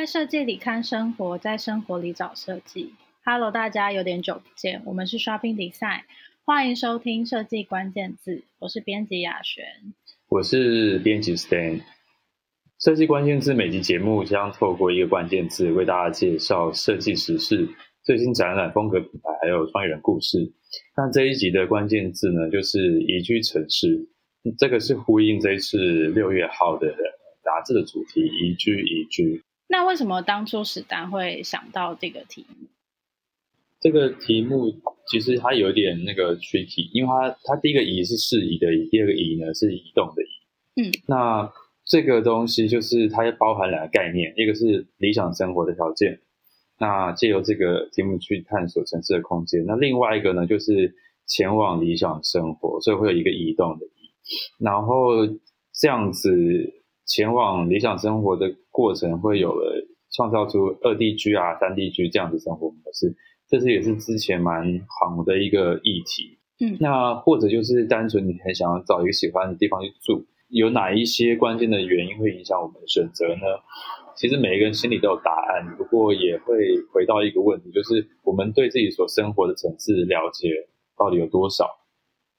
在设计里看生活，在生活里找设计。Hello，大家有点久不见，我们是 Shopping Design，欢迎收听设计关键字。我是编辑雅璇，我是编辑 Stan。设计关键字每集节目将透过一个关键字为大家介绍设计时事、最新展览、风格品牌，还有创意人故事。那这一集的关键字呢，就是宜居城市。这个是呼应这一次六月号的杂志的主题“宜居宜居”。那为什么当初史丹会想到这个题目？这个题目其实它有点那个 tricky，因为它它第一个“移”是适宜的“移”，第二个“移”呢是移动的“移”。嗯，那这个东西就是它包含两个概念，一个是理想生活的条件，那借由这个题目去探索城市的空间。那另外一个呢，就是前往理想生活，所以会有一个移动的“移”，然后这样子。前往理想生活的过程，会有了创造出二地居啊、三地居这样的生活模式，这是也是之前蛮好的一个议题。嗯，那或者就是单纯你很想要找一个喜欢的地方去住，有哪一些关键的原因会影响我们的选择呢？其实每一个人心里都有答案，不过也会回到一个问题，就是我们对自己所生活的城市了解到底有多少？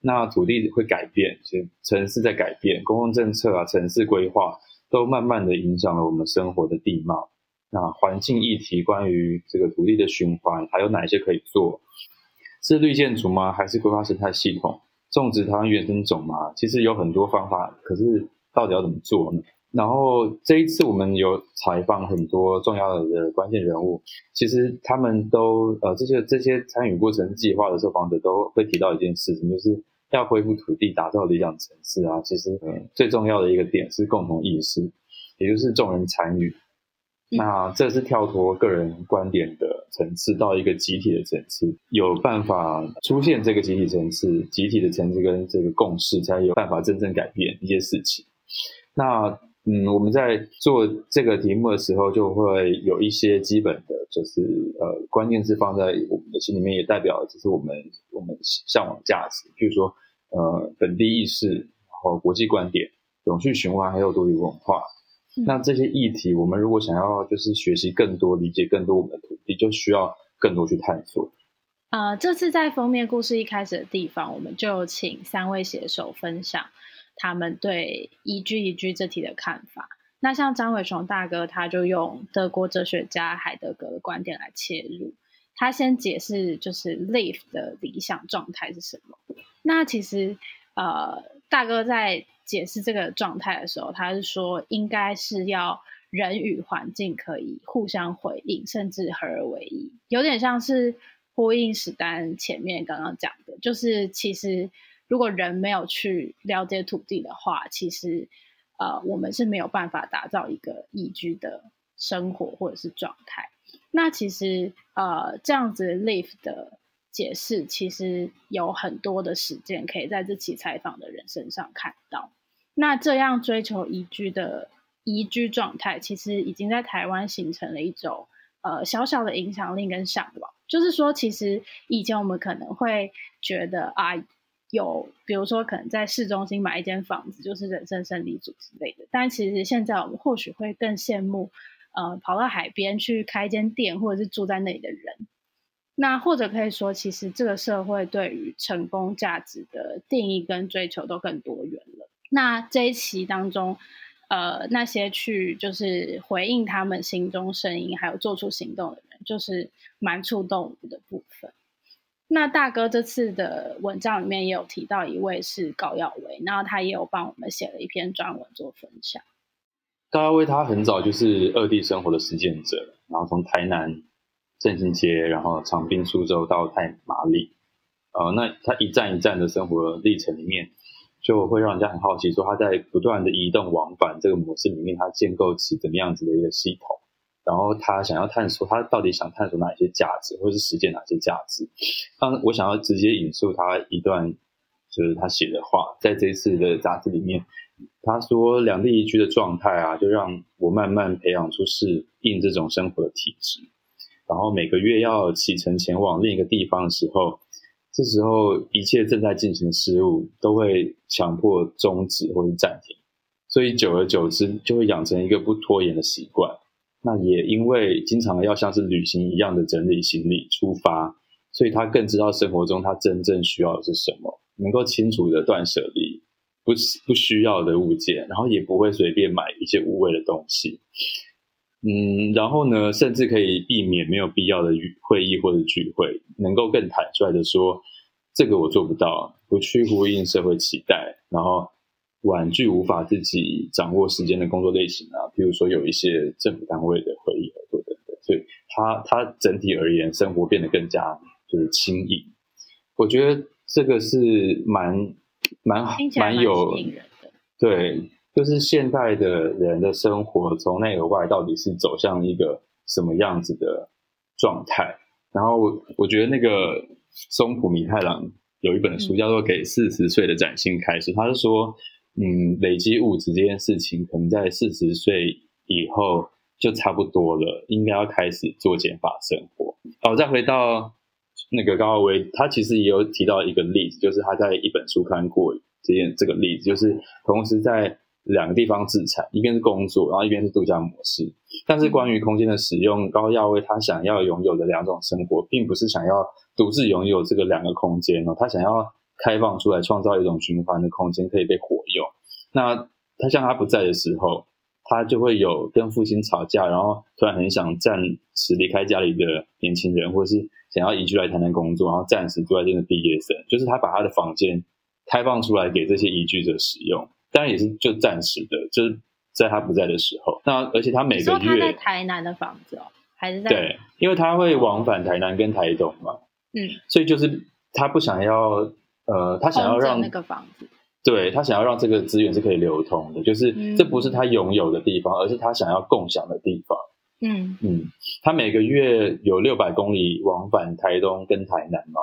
那土地会改变，其实城市在改变，公共政策啊、城市规划都慢慢的影响了我们生活的地貌。那环境议题，关于这个土地的循环，还有哪些可以做？是绿建筑吗？还是规划生态系统？种植台湾原生种吗？其实有很多方法，可是到底要怎么做呢？然后这一次我们有采访很多重要的关键人物，其实他们都呃这些这些参与过程计划的受访者都会提到一件事情，就是。要恢复土地，打造理想城市啊！其实，嗯，最重要的一个点是共同意识，也就是众人参与。那这是跳脱个人观点的层次，到一个集体的层次，有办法出现这个集体层次，集体的层次跟这个共识，才有办法真正改变一些事情。那，嗯，我们在做这个题目的时候，就会有一些基本的，就是呃，关键字放在我们的心里面，也代表就是我们我们向往价值，比如说。呃，本地意识，然后国际观点，永续循环，还有多元文化。嗯。那这些议题，我们如果想要就是学习更多，理解更多我们的土地，就需要更多去探索。呃，这次在封面故事一开始的地方，我们就请三位写手分享他们对一句一句这题的看法。那像张伟雄大哥，他就用德国哲学家海德格的观点来切入。他先解释就是 live 的理想状态是什么。那其实，呃，大哥在解释这个状态的时候，他是说应该是要人与环境可以互相回应，甚至合而为一，有点像是呼应史丹前面刚刚讲的，就是其实如果人没有去了解土地的话，其实呃，我们是没有办法打造一个宜居的生活或者是状态。那其实呃，这样子 live 的。解释其实有很多的实践可以在这期采访的人身上看到。那这样追求宜居的宜居状态，其实已经在台湾形成了一种呃小小的影响力跟向往。就是说，其实以前我们可能会觉得啊，有比如说可能在市中心买一间房子就是人生胜利组之类的。但其实现在我们或许会更羡慕，呃，跑到海边去开间店，或者是住在那里的人。那或者可以说，其实这个社会对于成功价值的定义跟追求都更多元了。那这一期当中，呃，那些去就是回应他们心中声音，还有做出行动的人，就是蛮触动的部分。那大哥这次的文章里面也有提到一位是高耀威，然后他也有帮我们写了一篇专文做分享。高耀威他很早就是二地生活的实践者，然后从台南。振兴街，然后长滨、苏州到太麻里，呃，那他一站一站的生活历程里面，就会让人家很好奇，说他在不断的移动往返这个模式里面，他建构起怎么样子的一个系统，然后他想要探索，他到底想探索哪些价值，或是实践哪些价值。当我想要直接引述他一段，就是他写的话，在这一次的杂志里面，他说两地宜居的状态啊，就让我慢慢培养出适应这种生活的体质。然后每个月要启程前往另一个地方的时候，这时候一切正在进行的事物都会强迫终止或者暂停，所以久而久之就会养成一个不拖延的习惯。那也因为经常要像是旅行一样的整理行李出发，所以他更知道生活中他真正需要的是什么，能够清楚的断舍离不不需要的物件，然后也不会随便买一些无谓的东西。嗯，然后呢，甚至可以避免没有必要的会议或者聚会，能够更坦率的说，这个我做不到，不去呼应社会期待，然后婉拒无法自己掌握时间的工作类型啊，比如说有一些政府单位的会议合作等等，所以他他整体而言，生活变得更加就是轻盈。我觉得这个是蛮蛮好，蛮有对。就是现代的人的生活从内而外到底是走向一个什么样子的状态？然后我我觉得那个松浦弥太郎有一本书叫做《给四十岁的崭新开始》，他是说，嗯，累积物质这件事情可能在四十岁以后就差不多了，应该要开始做减法生活。哦，再回到那个高浩威，他其实也有提到一个例子，就是他在一本书看过这件这个例子，就是同时在。两个地方自产，一边是工作，然后一边是度假模式。但是关于空间的使用，高耀威他想要拥有的两种生活，并不是想要独自拥有这个两个空间哦，他想要开放出来，创造一种循环的空间，可以被活用。那他像他不在的时候，他就会有跟父亲吵架，然后突然很想暂时离开家里的年轻人，或是想要移居来台南工作，然后暂时住在这边的毕业生，就是他把他的房间开放出来给这些移居者使用。当然也是就暂时的，就是在他不在的时候。那而且他每个月他在台南的房子哦，还是在对，因为他会往返台南跟台东嘛。嗯，所以就是他不想要呃，他想要让那个房子，对，他想要让这个资源是可以流通的，就是这不是他拥有的地方，嗯，而是他想要共享的地方。嗯嗯，他每个月有六百公里往返台东跟台南嘛，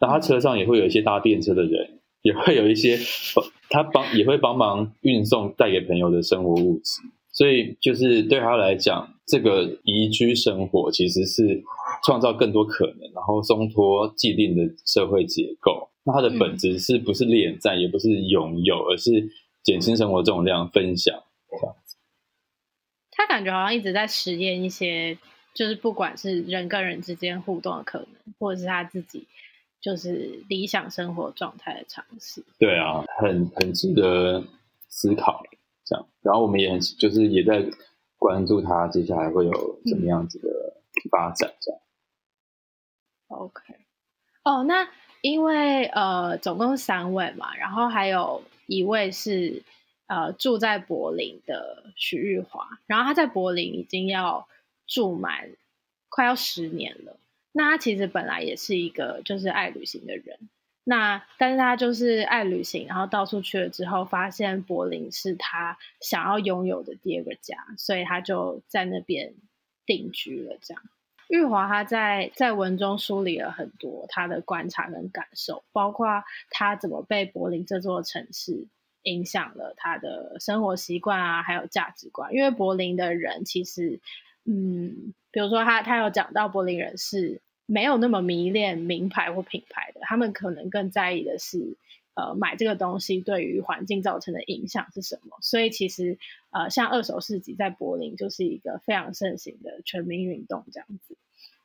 那他车上也会有一些搭便车的人。也会有一些帮他帮也会帮忙运送带给朋友的生活物资，所以就是对他来讲，这个宜居生活其实是创造更多可能，然后松脱既定的社会结构。那它的本质是不是恋战，也不是拥有，而是减轻生活重量，分享这样子。他感觉好像一直在实验一些，就是不管是人跟人之间互动的可能，或者是他自己。就是理想生活状态的尝试，对啊，很很值得思考，这样。然后我们也很就是也在关注他接下来会有怎么样子的发展，这样。嗯、OK，哦，那因为呃，总共三位嘛，然后还有一位是呃住在柏林的许玉华，然后他在柏林已经要住满快要十年了。那他其实本来也是一个就是爱旅行的人，那但是他就是爱旅行，然后到处去了之后，发现柏林是他想要拥有的第二个家，所以他就在那边定居了。这样，玉华他在在文中梳理了很多他的观察跟感受，包括他怎么被柏林这座城市影响了他的生活习惯啊，还有价值观。因为柏林的人其实，嗯。比如说他，他有讲到柏林人是没有那么迷恋名牌或品牌的，他们可能更在意的是，呃，买这个东西对于环境造成的影响是什么。所以其实，呃，像二手市集在柏林就是一个非常盛行的全民运动这样子。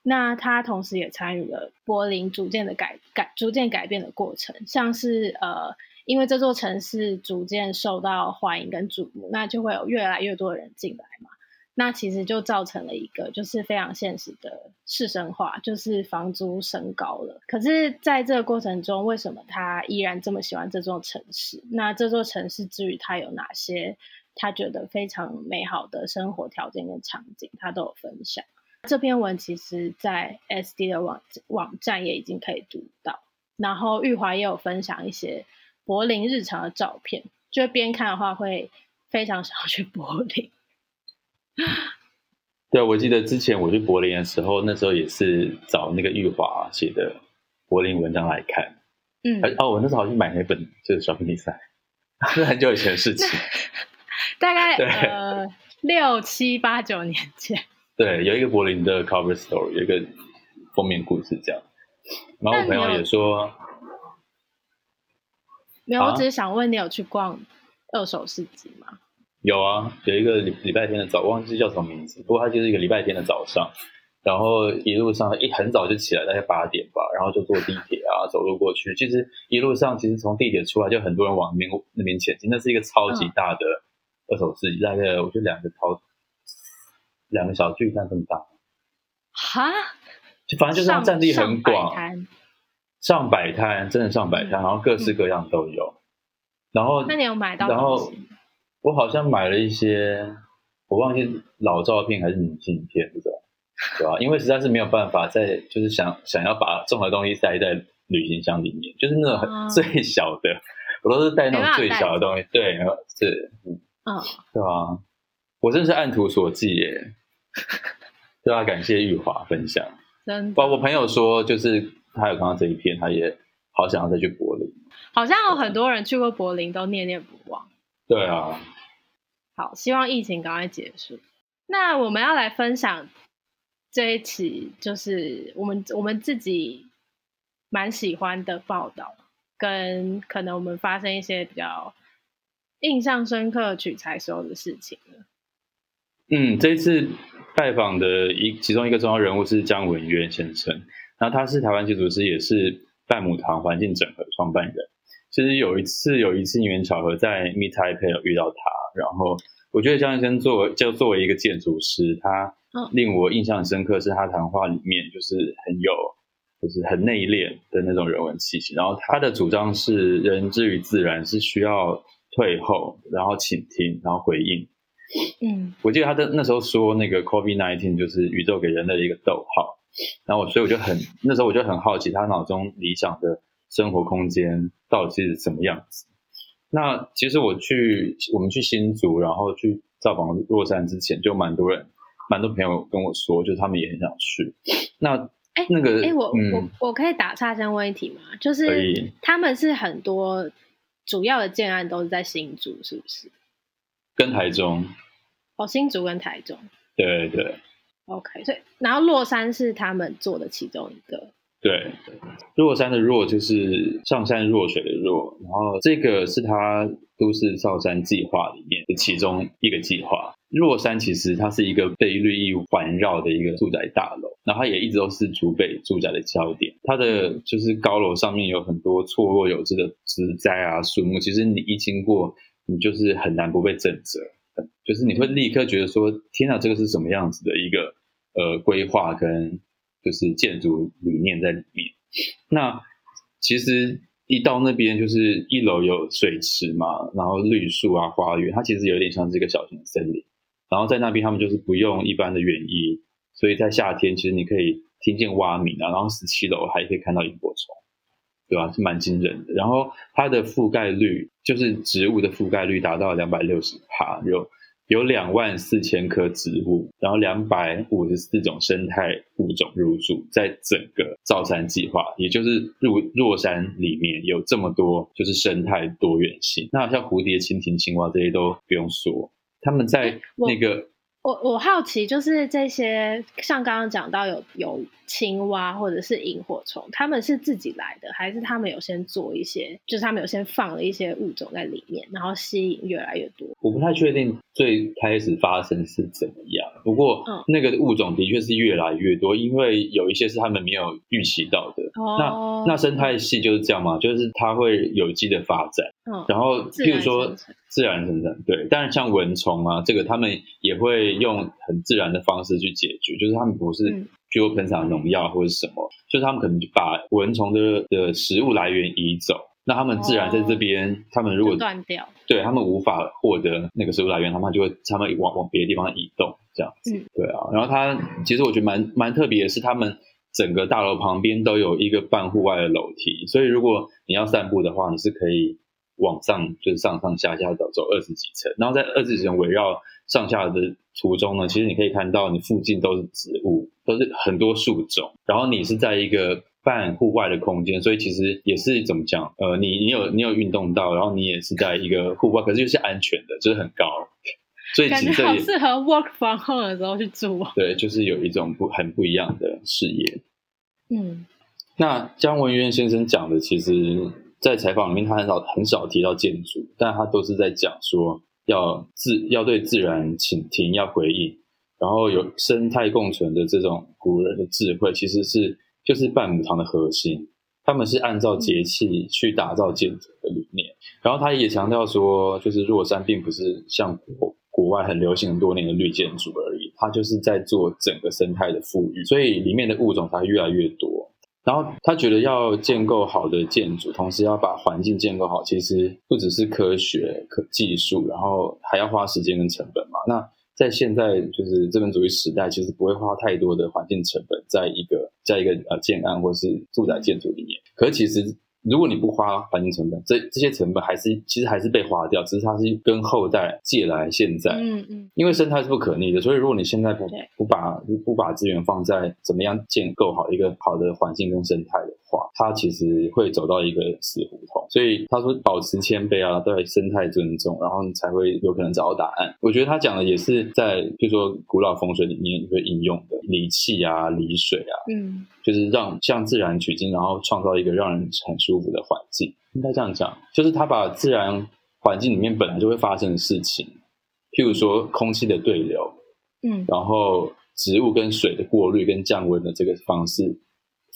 那他同时也参与了柏林逐渐的改改逐渐改变的过程，像是呃，因为这座城市逐渐受到欢迎跟瞩目，那就会有越来越多的人进来嘛。那其实就造成了一个就是非常现实的市生化，就是房租升高了。可是，在这个过程中，为什么他依然这么喜欢这座城市？那这座城市之于他有哪些他觉得非常美好的生活条件跟场景，他都有分享。这篇文其实，在 SD 的网网站也已经可以读到。然后玉华也有分享一些柏林日常的照片，就边看的话会非常想要去柏林。对，我记得之前我去柏林的时候，那时候也是找那个玉华写的柏林文章来看。嗯，哦，我那时候好像买那本就是小品比赛，是 很久以前的事情，大概呃六七八九年前。对，有一个柏林的 cover story，有一个封面故事这样。然后我朋友也说，没有，我只是想问你有去逛二手市集吗？有啊，有一个礼礼拜天的早，忘记叫什么名字，不过它就是一个礼拜天的早上，然后一路上一很早就起来，大概八点吧，然后就坐地铁啊，走路过去。其实一路上其实从地铁出来就很多人往那边那边前进，那是一个超级大的二手市集，大概我觉得两个超两个小巨蛋这么大。哈？就反正就是它占地很广，上百摊，真的上百摊，然后各式各样都有。然后，那你有买到？然后我好像买了一些，我忘记老照片还是明信片这种，对吧？因为实在是没有办法在，就是想想要把重的东西塞在旅行箱里面，就是那种很最小的，我都是带那种最小的东西。对，是，嗯，对吧？我真是按图索骥耶，对啊？感谢玉华分享。真的，我朋友说，就是他有看到这一篇，他也好想要再去柏林。好像有很多人去过柏林，都念念不忘。对啊。好，希望疫情赶快结束。那我们要来分享这一期，就是我们我们自己蛮喜欢的报道，跟可能我们发生一些比较印象深刻取材时候的事情。嗯，这一次。拜访的一其中一个重要人物是姜文渊先生，那他是台湾建筑师，也是半亩堂环境整合创办人。其实有一次有一次因缘巧合在 Meet Taipei 有遇到他，然后我觉得姜先生作为就作为一个建筑师，他令我印象深刻，是他谈话里面就是很有就是很内敛的那种人文气息。然后他的主张是人之于自然是需要退后，然后倾听，然后回应。嗯，我记得他的那时候说那个 COVID-19 就是宇宙给人类的一个逗号，然后我所以我就很那时候我就很好奇他脑中理想的生活空间到底是什么样子。那其实我去我们去新竹，然后去造访若山之前，就蛮多人蛮多朋友跟我说，就是他们也很想去。那哎，那个哎，我、嗯、我我可以打岔先问一题吗？就是他们是很多主要的建案都是在新竹，是不是？跟台中，哦，新竹跟台中，对对，OK，所以然后若山是他们做的其中一个，对，若山的若就是上善若水的若，然后这个是他都市造山计划里面的其中一个计划。若山其实它是一个被绿意环绕的一个住宅大楼，然后它也一直都是竹北住宅的焦点。它的就是高楼上面有很多错落有致的植栽啊、树木，其实你一经过。你就是很难不被震慑，就是你会立刻觉得说，天哪，这个是什么样子的一个呃规划跟就是建筑理念在里面。那其实一到那边，就是一楼有水池嘛，然后绿树啊、花园，它其实有点像是一个小型森林。然后在那边，他们就是不用一般的园艺，所以在夏天其实你可以听见蛙鸣啊，然后十七楼还可以看到萤火虫。对吧？是蛮惊人的。然后它的覆盖率，就是植物的覆盖率达到两百六十帕，有有两万四千棵植物，然后两百五十四种生态物种入驻，在整个造山计划，也就是入若山里面有这么多，就是生态多元性。那像蝴蝶、蜻蜓、青蛙这些都不用说，他们在那个。我我好奇，就是这些像刚刚讲到有有青蛙或者是萤火虫，他们是自己来的，还是他们有先做一些，就是他们有先放了一些物种在里面，然后吸引越来越多？我不太确定最开始发生是怎么样，不过那个物种的确是越来越多，因为有一些是他们没有预期到的。哦、那那生态系就是这样嘛，就是它会有机的发展，嗯，然后譬如说自然生成，对，但是像蚊虫啊，这个他们也会用很自然的方式去解决，就是他们不是譬如喷洒农药或者什么，嗯、就是他们可能就把蚊虫的的食物来源移走，那他们自然在这边，哦、他们如果断掉，对他们无法获得那个食物来源，他们就会他们往往别的地方移动，这样子，嗯、对啊，然后他其实我觉得蛮蛮特别的是他们。整个大楼旁边都有一个半户外的楼梯，所以如果你要散步的话，你是可以往上，就是上上下下走走二十几层，然后在二十几层围绕上下的途中呢，其实你可以看到你附近都是植物，都是很多树种，然后你是在一个半户外的空间，所以其实也是怎么讲，呃，你你有你有运动到，然后你也是在一个户外，可是又是安全的，就是很高。所以感觉好适合 work from home 的时候去住。对，就是有一种不很不一样的视野。嗯，那姜文渊先生讲的，其实，在采访里面他很少很少提到建筑，但他都是在讲说要自要对自然倾听，要回应，然后有生态共存的这种古人的智慧，其实是就是半亩堂的核心。他们是按照节气去打造建筑的理念，然后他也强调说，就是若山并不是像国国外很流行很多年的绿建筑而已，它就是在做整个生态的富裕，所以里面的物种才会越来越多。然后他觉得要建构好的建筑，同时要把环境建构好，其实不只是科学、可技术，然后还要花时间跟成本嘛。那在现在就是资本主义时代，其实不会花太多的环境成本在一个在一个呃建安或是住宅建筑里面。可是其实。如果你不花环境成本，这这些成本还是其实还是被花掉，只是它是跟后代借来现在。嗯嗯。因为生态是不可逆的，所以如果你现在不不把不把资源放在怎么样建构好一个好的环境跟生态的话，它其实会走到一个死胡同。所以他说保持谦卑啊，对生态尊重，然后你才会有可能找到答案。我觉得他讲的也是在，比如说古老风水里面会应用的理气啊、理水啊，嗯，就是让向自然取经，然后创造一个让人很舒服的环境。应该这样讲，就是他把自然环境里面本来就会发生的事情，譬如说空气的对流，嗯，然后植物跟水的过滤跟降温的这个方式。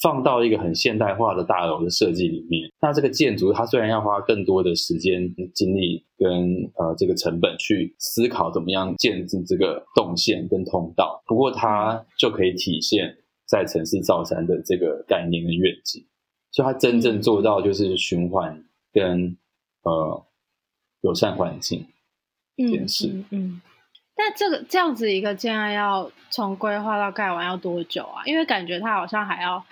放到一个很现代化的大楼的设计里面，那这个建筑它虽然要花更多的时间、精力跟呃这个成本去思考怎么样建置这个动线跟通道，不过它就可以体现在城市造山的这个概念跟愿景，所以它真正做到就是循环跟呃友善环境这件事。嗯，嗯，嗯，但这个这样子一个建案要从规划到盖完要多久啊？因为感觉它好像还要。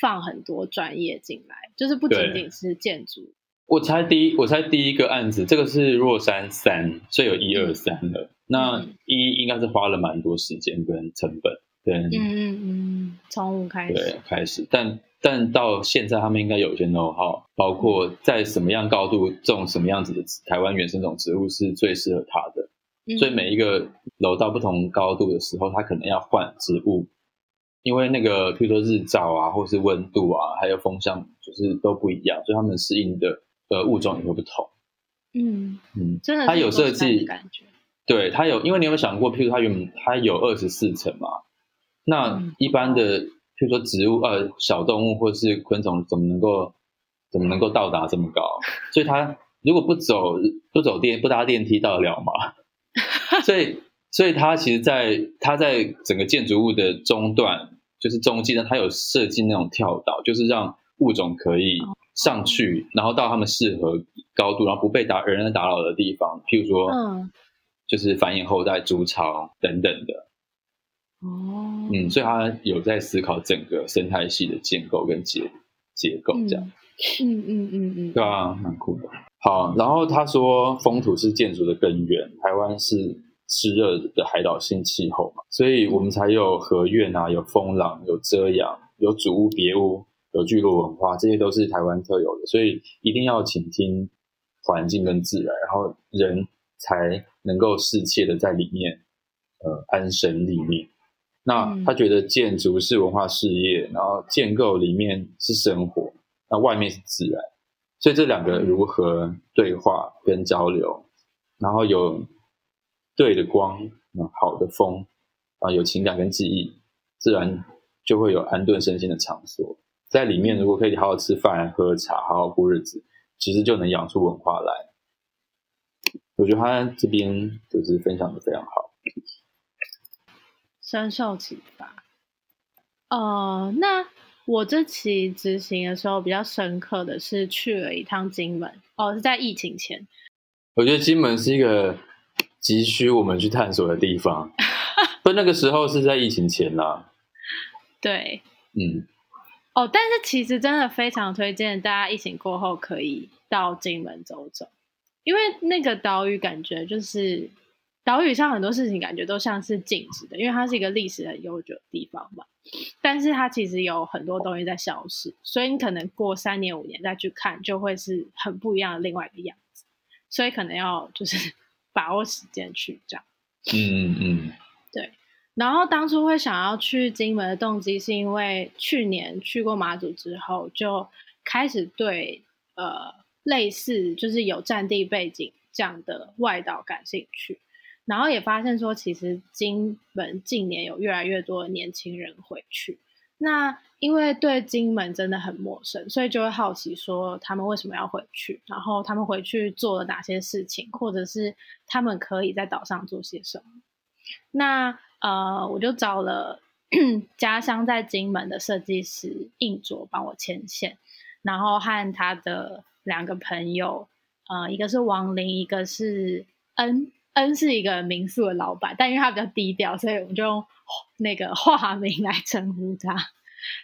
放很多专业进来，就是不仅仅是建筑。我猜第一，我猜第一个案子，这个是若山三，所以有一二三了。嗯、那一应该是花了蛮多时间跟成本，对，嗯嗯嗯，从五开始，对，开始。但但到现在，他们应该有一些 know-how，包括在什么样高度种什么样子的台湾原生种植物是最适合它的。嗯、所以每一个楼到不同高度的时候，它可能要换植物。因为那个，譬如说日照啊，或是温度啊，还有风向，就是都不一样，所以他们适应的呃物种也会不同。嗯嗯，真的，它有设计感觉。对，它有，因为你有没有想过，譬如它原它有二十四层嘛，那一般的譬如说植物呃小动物或是昆虫，怎么能够怎么能够到达这么高？所以它如果不走不走电不搭电梯到得了吗？所以所以它其实在它在整个建筑物的中段。就是中间呢，它有设计那种跳岛，就是让物种可以上去，然后到它们适合高度，然后不被打人打扰的地方，譬如说，嗯，就是繁衍后代、筑巢等等的。哦，嗯，所以它有在思考整个生态系的建构跟结结构这样。嗯嗯嗯嗯，对啊，蛮酷的。好，然后他说，风土是建筑的根源，台湾是。湿热的海岛性气候嘛，所以我们才有河苑啊，有风廊，有遮阳，有主屋、别屋，有聚落文化，这些都是台湾特有的。所以一定要倾听环境跟自然，然后人才能够适切的在里面呃安身立命。那他觉得建筑是文化事业，然后建构里面是生活，那外面是自然，所以这两个如何对话跟交流，然后有。对的光，好的风，啊，有情感跟记忆，自然就会有安顿身心的场所。在里面，如果可以好好吃饭、喝茶，好好过日子，其实就能养出文化来。我觉得他这边就是分享的非常好，深受启发。呃，那我这期执行的时候比较深刻的是去了一趟金门，哦，是在疫情前。我觉得金门是一个。急需我们去探索的地方，不，那个时候是在疫情前啦。对，嗯，哦，但是其实真的非常推荐大家疫情过后可以到金门走走，因为那个岛屿感觉就是岛屿上很多事情感觉都像是静止的，因为它是一个历史很悠久的地方嘛。但是它其实有很多东西在消失，所以你可能过三年五年再去看，就会是很不一样的另外一个样子。所以可能要就是。把握时间去这样，嗯嗯嗯，对。然后当初会想要去金门的动机，是因为去年去过马祖之后，就开始对呃类似就是有战地背景这样的外岛感兴趣，然后也发现说，其实金门近年有越来越多的年轻人回去。那因为对金门真的很陌生，所以就会好奇说他们为什么要回去，然后他们回去做了哪些事情，或者是他们可以在岛上做些什么。那呃，我就找了 家乡在金门的设计师应卓帮我牵线，然后和他的两个朋友，呃，一个是王林，一个是恩，恩是一个民宿的老板，但因为他比较低调，所以我们就用那个化名来称呼他。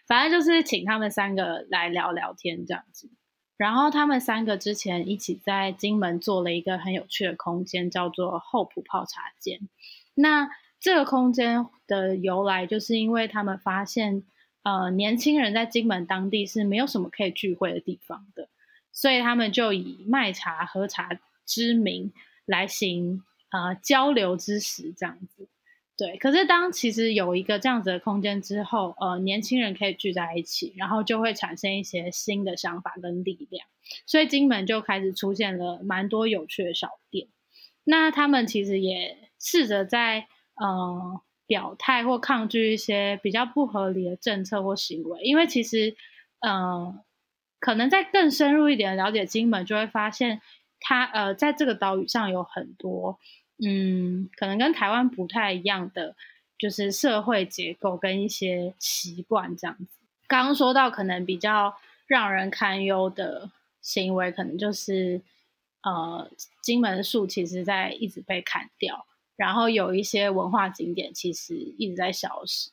反正就是请他们三个来聊聊天这样子。然后他们三个之前一起在金门做了一个很有趣的空间，叫做厚朴泡茶间。那这个空间的由来，就是因为他们发现，呃，年轻人在金门当地是没有什么可以聚会的地方的，所以他们就以卖茶喝茶之名来行呃交流之实这样子。对，可是当其实有一个这样子的空间之后，呃，年轻人可以聚在一起，然后就会产生一些新的想法跟力量，所以金门就开始出现了蛮多有趣的小店。那他们其实也。试着在呃表态或抗拒一些比较不合理的政策或行为，因为其实呃可能在更深入一点了解金门，就会发现它呃在这个岛屿上有很多嗯可能跟台湾不太一样的，就是社会结构跟一些习惯这样子。刚刚说到可能比较让人堪忧的行为，可能就是呃金门树其实在一直被砍掉。然后有一些文化景点其实一直在消失，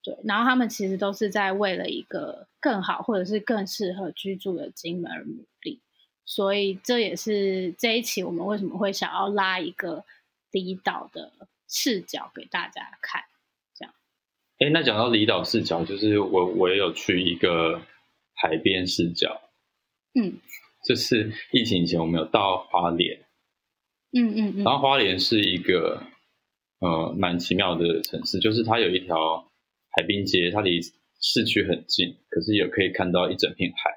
对，然后他们其实都是在为了一个更好或者是更适合居住的金门而努力，所以这也是这一期我们为什么会想要拉一个离岛的视角给大家看，这样。哎，那讲到离岛视角，就是我我也有去一个海边视角，嗯，就是疫情以前我们有到花莲。嗯嗯嗯，然后花莲是一个呃蛮奇妙的城市，就是它有一条海滨街，它离市区很近，可是也可以看到一整片海。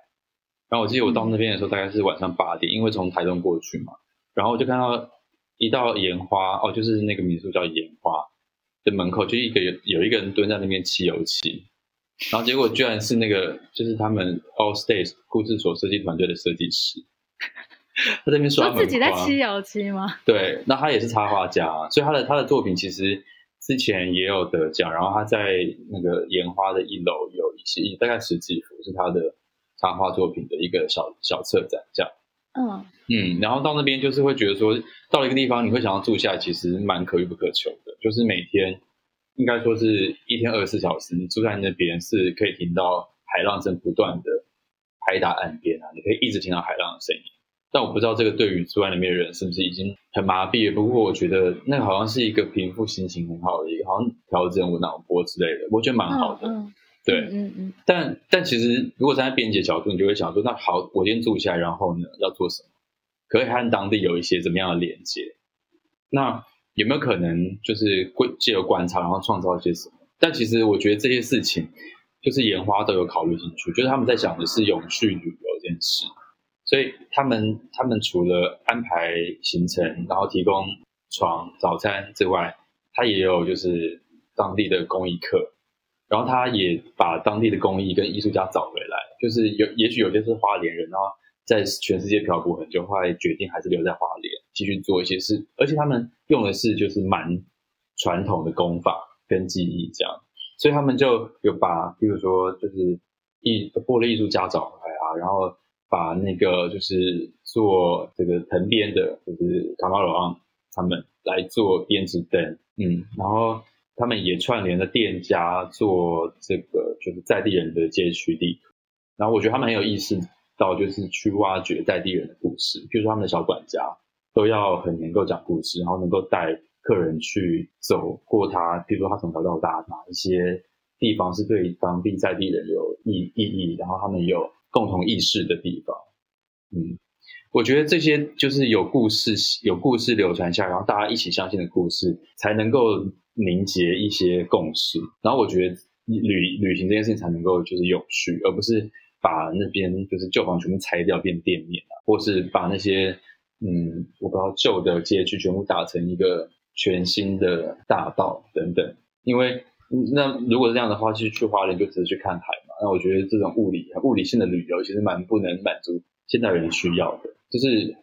然后我记得我到那边的时候大概是晚上八点，因为从台东过去嘛，然后我就看到一到盐花哦，就是那个民宿叫盐花的门口，就一个有有一个人蹲在那边漆油漆，然后结果居然是那个就是他们 All States 故事所设计团队的设计师。他这边说自己在漆油漆吗？对，那他也是插画家，所以他的他的作品其实之前也有得奖。然后他在那个盐花的一楼有一些大概十几幅是他的插画作品的一个小小策展，这样。嗯嗯，然后到那边就是会觉得说，到了一个地方你会想要住下来，其实蛮可遇不可求的。就是每天应该说是一天二十四小时，你住在那边是可以听到海浪声不断的拍打岸边啊，你可以一直听到海浪的声音。但我不知道这个对于住在那边的人是不是已经很麻痹了。不过我觉得那个好像是一个平复心情很好的一个，好像调整我脑波之类的，我觉得蛮好的。嗯、对，嗯嗯，嗯。但但其实如果站在边界角度，你就会想说，那好，我先住下来，然后呢，要做什么？可以和当地有一些怎么样的连接？那有没有可能就是借由观察，然后创造一些什么？但其实我觉得这些事情，就是研花都有考虑进去，就是他们在想的是永续旅游这件事。所以他们他们除了安排行程，然后提供床、早餐之外，他也有就是当地的公益课，然后他也把当地的工艺跟艺术家找回来。就是有也许有些是花莲人，然后在全世界漂泊很久，后来决定还是留在花莲继续做一些事，而且他们用的是就是蛮传统的工法跟技艺这样，所以他们就有把比如说就是艺玻璃艺术家找回来啊，然后。把那个就是做这个藤编的，就是卡马罗昂他们来做编织灯，嗯，然后他们也串联了店家做这个就是在地人的街区地图，然后我觉得他们很有意识到就是去挖掘在地人的故事，比如说他们的小管家都要很能够讲故事，然后能够带客人去走过他，比如说他从小到大哪一些地方是对当地在地人有意意义，然后他们有。共同意识的地方，嗯，我觉得这些就是有故事、有故事流传下来，然后大家一起相信的故事，才能够凝结一些共识。然后我觉得旅旅行这件事情才能够就是永续，而不是把那边就是旧房全部拆掉变店面啊，或是把那些嗯，我不知道旧的街区全部打成一个全新的大道等等。因为那如果是这样的话，其实去花莲就只是去看海嘛。那我觉得这种物理物理性的旅游其实蛮不能满足现代人需要的，就是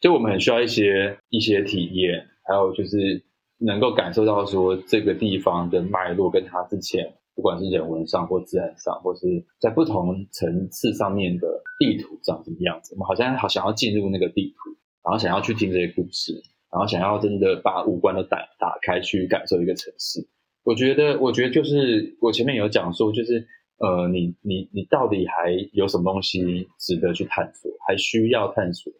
就我们很需要一些一些体验，还有就是能够感受到说这个地方的脉络跟它之前。不管是人文上或自然上，或是在不同层次上面的地图长什么样子，我们好像好想要进入那个地图，然后想要去听这些故事，然后想要真的把五官都打打开去感受一个城市。我觉得，我觉得就是我前面有讲说，就是呃，你你你到底还有什么东西值得去探索，还需要探索？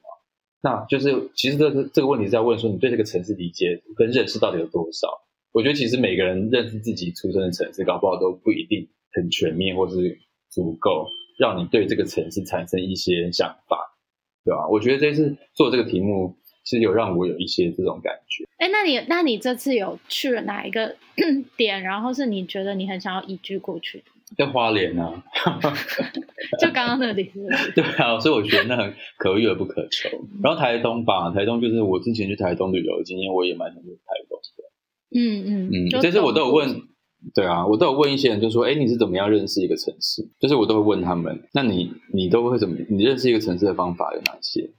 那就是其实这个这个问题是在问说，你对这个城市理解跟认识到底有多少？我觉得其实每个人认识自己出生的城市，搞不好都不一定很全面，或是足够让你对这个城市产生一些想法，对吧？我觉得这次做这个题目，其实有让我有一些这种感觉。哎，那你那你这次有去了哪一个 点？然后是你觉得你很想要移居过去的？在花莲啊，就刚刚那个地方。对啊，所以我觉得那很可遇而不可求。然后台东吧，台东就是我之前去台东旅游的经验，我也蛮想去台东的。嗯嗯嗯，这次我都有问，对啊，我都有问一些人，就说，哎，你是怎么样认识一个城市？就是我都会问他们，那你你都会怎么？你认识一个城市的方法有哪些？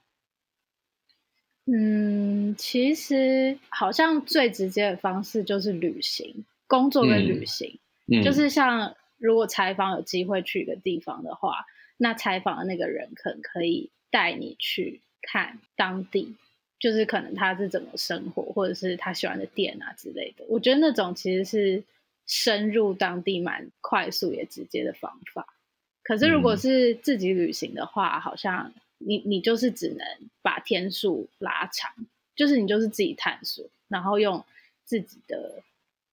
嗯，其实好像最直接的方式就是旅行，工作跟旅行，嗯，就是像如果采访有机会去一个地方的话，那采访的那个人可能可以带你去看当地。就是可能他是怎么生活，或者是他喜欢的店啊之类的。我觉得那种其实是深入当地蛮快速也直接的方法。可是如果是自己旅行的话，嗯、好像你你就是只能把天数拉长，就是你就是自己探索，然后用自己的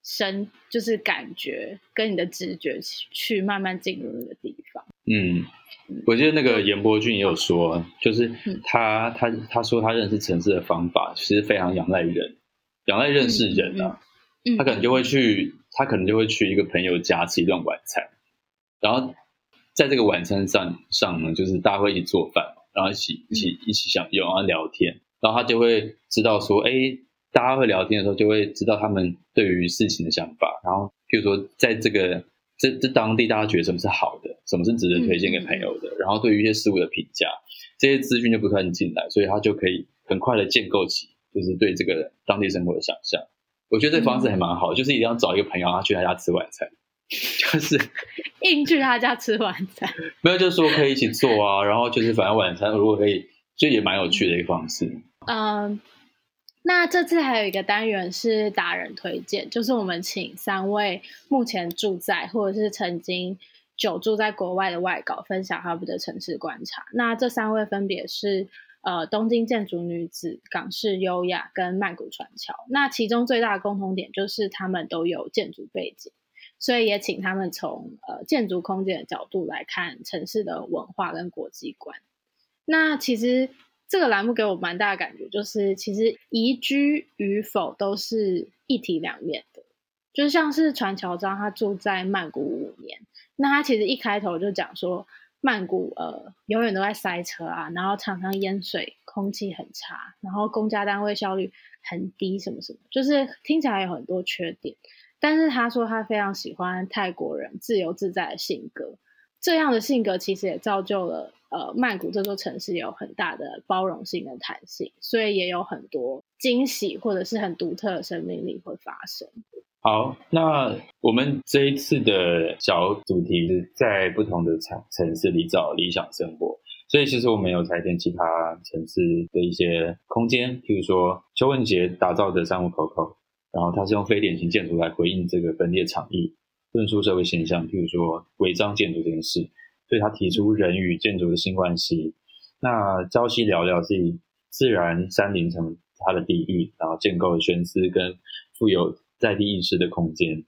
身就是感觉跟你的直觉去慢慢进入那个地方。嗯。我记得那个严伯俊也有说，就是他他他说他认识城市的方法其实非常仰赖人，仰赖认识人啊。他可能就会去，他可能就会去一个朋友家吃一顿晚餐，然后在这个晚餐上上呢，就是大家会一起做饭，然后一起一起一起享用，然后聊天，然后他就会知道说，哎，大家会聊天的时候，就会知道他们对于事情的想法，然后譬如说在这个。这这当地大家觉得什么是好的，什么是值得推荐给朋友的，嗯、然后对于一些事物的评价，这些资讯就不断进来，所以他就可以很快的建构起就是对这个当地生活的想象。我觉得这方式还蛮好，嗯、就是一定要找一个朋友，他去他家吃晚餐，就是硬去他家吃晚餐，没有，就是说可以一起做啊，然后就是反正晚餐如果可以，就也蛮有趣的一个方式。嗯。那这次还有一个单元是达人推荐，就是我们请三位目前住在或者是曾经久住在国外的外稿分享他们的城市观察。那这三位分别是呃东京建筑女子、港式优雅跟曼谷船桥。那其中最大的共同点就是他们都有建筑背景，所以也请他们从呃建筑空间的角度来看城市的文化跟国际观。那其实。这个栏目给我蛮大的感觉，就是其实移居与否都是一体两面的。就像是船桥章，他住在曼谷五年，那他其实一开头就讲说，曼谷呃永远都在塞车啊，然后常常淹水，空气很差，然后公家单位效率很低，什么什么，就是听起来有很多缺点。但是他说他非常喜欢泰国人自由自在的性格，这样的性格其实也造就了。呃，曼谷这座城市有很大的包容性跟弹性，所以也有很多惊喜或者是很独特的生命力会发生。好，那我们这一次的小主题是在不同的城城市里找理想生活，所以其实我们有采点其他城市的一些空间，譬如说邱文杰打造的三五 COCO，然后他是用非典型建筑来回应这个分裂场域、论述社会现象，譬如说违章建筑这件事。所以他提出人与建筑的新关系。那朝夕聊聊自己自然山林成他的地域，然后建构了悬丝跟富有在地意识的空间。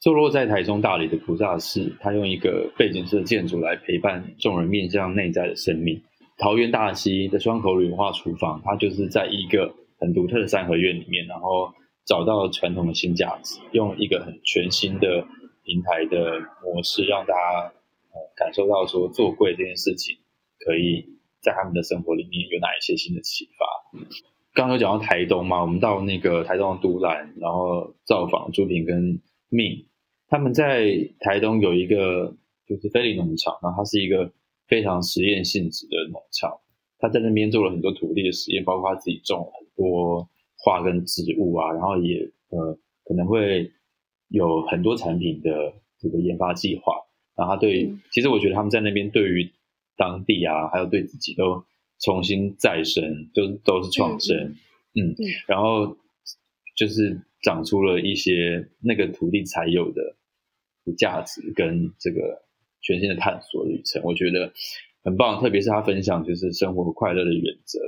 坐落在台中大理的菩萨寺，他用一个背景式的建筑来陪伴众人面向内在的生命。桃园大溪的双口旅文化厨房，它就是在一个很独特的三合院里面，然后找到传统的新价值，用一个很全新的平台的模式让大家。感受到说做贵这件事情，可以在他们的生活里面有哪一些新的启发？刚刚有讲到台东嘛，我们到那个台东的都兰，然后造访朱平跟命，他们在台东有一个就是菲林农场，然后它是一个非常实验性质的农场，他在那边做了很多土地的实验，包括他自己种了很多花跟植物啊，然后也呃可能会有很多产品的这个研发计划，然后他对，嗯、其实我觉得他们在那边对于当地啊，还有对自己都。重新再生，就都是创生，嗯，嗯，然后就是长出了一些那个土地才有的价值跟这个全新的探索旅程，我觉得很棒。特别是他分享就是生活快乐的原则。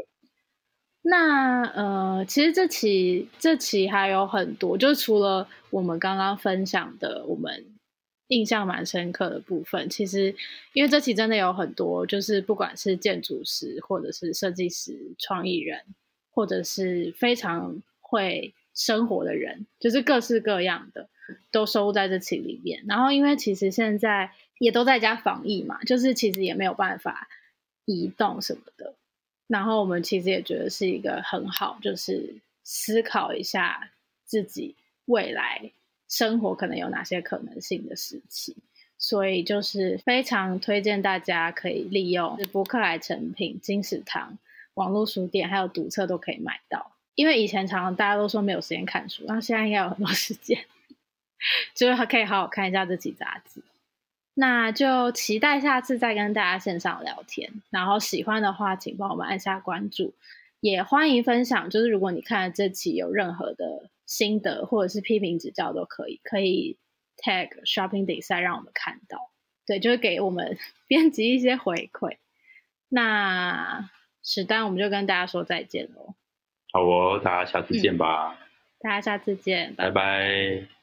那呃，其实这期这期还有很多，就除了我们刚刚分享的，我们。印象蛮深刻的部分，其实因为这期真的有很多，就是不管是建筑师，或者是设计师、创意人，或者是非常会生活的人，就是各式各样的，都收录在这期里面。然后，因为其实现在也都在家防疫嘛，就是其实也没有办法移动什么的。然后，我们其实也觉得是一个很好，就是思考一下自己未来。生活可能有哪些可能性的时期，所以就是非常推荐大家可以利用是博客来成品、金石堂、网络书店还有读册都可以买到。因为以前常常大家都说没有时间看书，那现在应该有很多时间，就是可以好好看一下这期杂志。那就期待下次再跟大家线上聊天。然后喜欢的话，请帮我们按下关注，也欢迎分享。就是如果你看了这期有任何的。心得或者是批评指教都可以，可以 tag shopping design 让我们看到，对，就是给我们 编辑一些回馈。那史丹，我们就跟大家说再见喽。好哦，大家下次见吧。嗯，大家下次见，拜拜。拜拜。